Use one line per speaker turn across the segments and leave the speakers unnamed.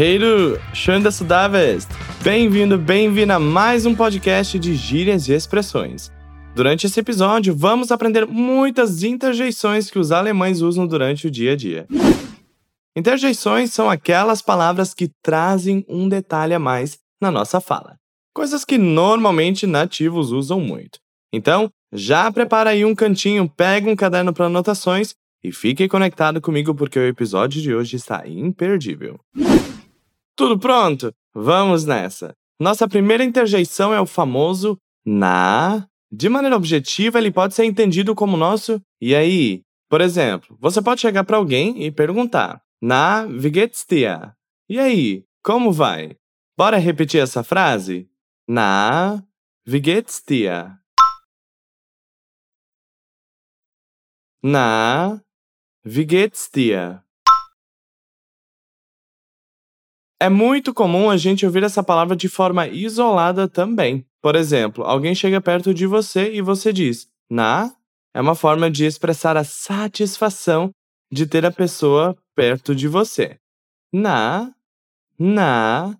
Du, schön da bist. Bem-vindo, bem-vinda a mais um podcast de gírias e expressões. Durante esse episódio, vamos aprender muitas interjeições que os alemães usam durante o dia a dia. Interjeições são aquelas palavras que trazem um detalhe a mais na nossa fala, coisas que normalmente nativos usam muito. Então, já prepara aí um cantinho, pega um caderno para anotações e fique conectado comigo porque o episódio de hoje está imperdível. Tudo pronto? Vamos nessa! Nossa primeira interjeição é o famoso na. De maneira objetiva, ele pode ser entendido como nosso e aí. Por exemplo, você pode chegar para alguém e perguntar: Na, wie geht's dir? E aí, como vai? Bora repetir essa frase? Na, wie geht's dir? Na, wie geht's dir? É muito comum a gente ouvir essa palavra de forma isolada também. Por exemplo, alguém chega perto de você e você diz na é uma forma de expressar a satisfação de ter a pessoa perto de você. Na, na.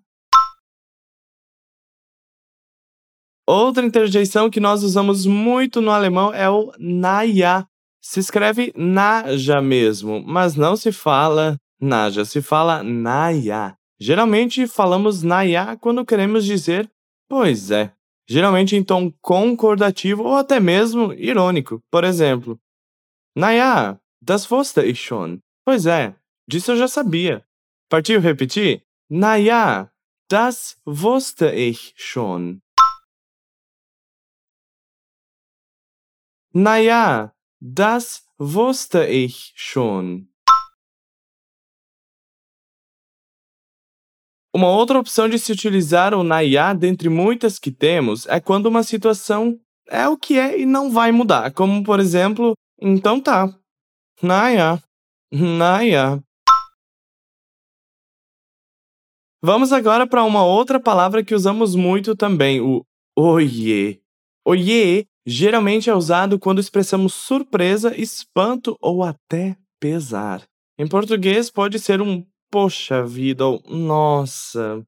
Outra interjeição que nós usamos muito no alemão é o naja. Se escreve naja mesmo, mas não se fala naja, se fala naja. Geralmente falamos naja quando queremos dizer pois é, geralmente em tom concordativo ou até mesmo irônico. Por exemplo, naja, das ich schon. Pois é, disso eu já sabia. Partiu repetir? Naja, das wusste ich schon. Naja, das wusste ich schon. Uma outra opção de se utilizar o naia dentre muitas que temos é quando uma situação é o que é e não vai mudar, como por exemplo, então tá. Naia. Naia. Vamos agora para uma outra palavra que usamos muito também, o oiê. Oiê geralmente é usado quando expressamos surpresa, espanto ou até pesar. Em português pode ser um Poxa vida, nossa.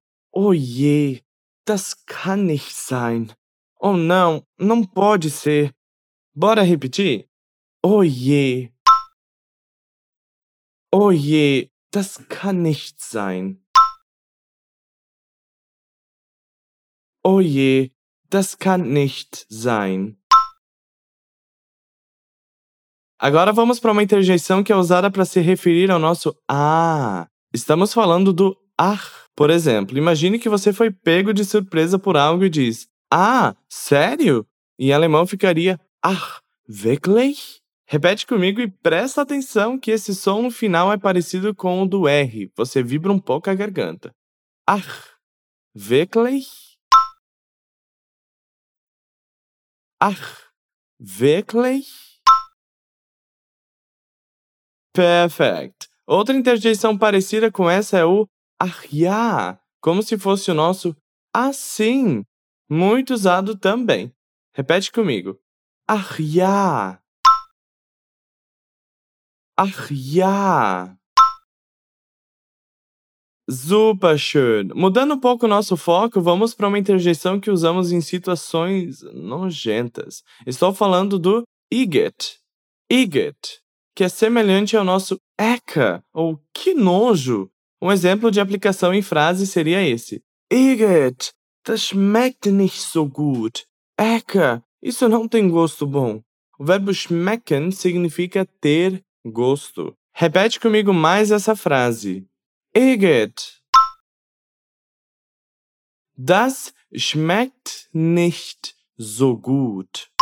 Je, das kann nicht sein. Oh não, não pode ser. Bora repetir? Oh je, das kann nicht sein. Oh je, das kann nicht sein. Agora vamos para uma interjeição que é usada para se referir ao nosso ah. Estamos falando do ah. Por exemplo, imagine que você foi pego de surpresa por algo e diz: Ah, sério? Em alemão ficaria Ah, wirklich? Repete comigo e presta atenção que esse som no final é parecido com o do R. Você vibra um pouco a garganta. Ah, wirklich? Ah, wirklich? Perfect. Outra interjeição parecida com essa é o ah, como se fosse o nosso assim, muito usado também. Repete comigo. Ja. Ah, Super schön. Mudando um pouco o nosso foco, vamos para uma interjeição que usamos em situações nojentas. Estou falando do iget. Iget que é semelhante ao nosso eca, ou que nojo. Um exemplo de aplicação em frase seria esse: Igitt, das schmeckt nicht so gut. Eca, isso não tem gosto bom. O verbo schmecken significa ter gosto. Repete comigo mais essa frase. Igitt. Das schmeckt nicht so gut.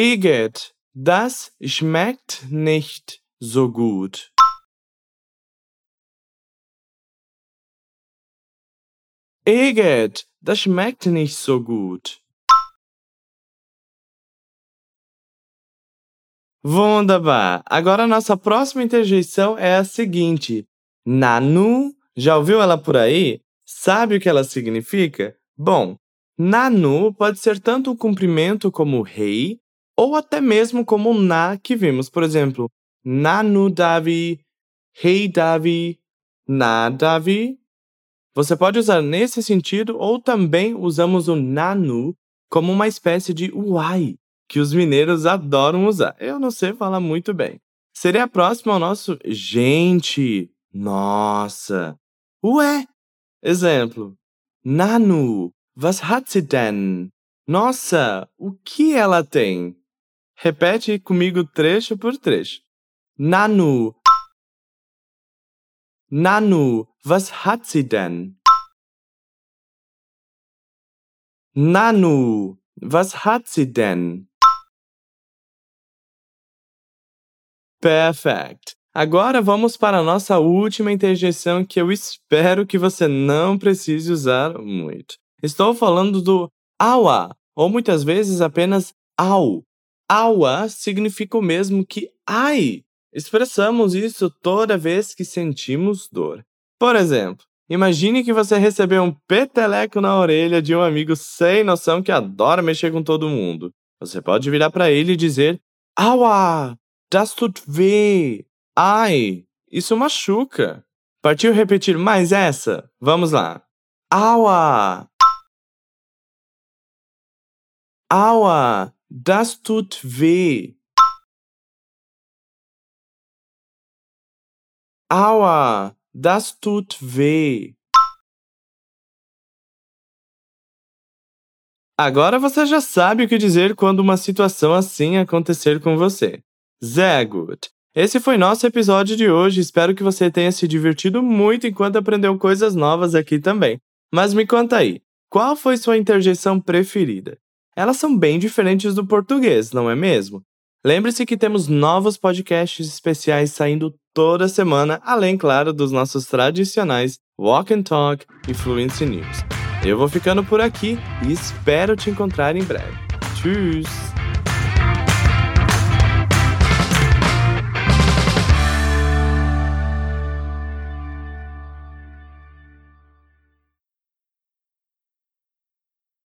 Igitt, das schmeckt nicht so gut. Igitt, das schmeckt nicht so gut. Wunderbar! Agora nossa próxima interjeição é a seguinte: Nanu. Já ouviu ela por aí? Sabe o que ela significa? Bom, Nanu pode ser tanto um cumprimento como rei, ou até mesmo como na que vimos, por exemplo, Nanu Davi, Hey Davi, Na Davi. Você pode usar nesse sentido ou também usamos o Nanu como uma espécie de uai, que os mineiros adoram usar. Eu não sei falar muito bem. Seria próximo ao nosso gente, nossa, ué. Exemplo: Nanu, was hat sie denn? Nossa, o que ela tem? Repete comigo trecho por trecho. Nanu. Nanu, was hat sie denn? Nanu, was hat sie denn? Perfect. Agora vamos para a nossa última interjeição que eu espero que você não precise usar muito. Estou falando do awa, ou muitas vezes apenas au. Awa significa o mesmo que ai. Expressamos isso toda vez que sentimos dor. Por exemplo, imagine que você recebeu um peteleco na orelha de um amigo sem noção que adora mexer com todo mundo. Você pode virar para ele e dizer: Aua, das tut weh. Ai, isso machuca. Partiu repetir mais essa? Vamos lá. Aua! Aua, das tut weh. Aua, das tut weh. Agora você já sabe o que dizer quando uma situação assim acontecer com você. Sehr gut. Esse foi nosso episódio de hoje. Espero que você tenha se divertido muito enquanto aprendeu coisas novas aqui também. Mas me conta aí, qual foi sua interjeição preferida? Elas são bem diferentes do português, não é mesmo? Lembre-se que temos novos podcasts especiais saindo toda semana, além, claro, dos nossos tradicionais Walk and Talk e Fluency News. Eu vou ficando por aqui e espero te encontrar em breve. Tchau!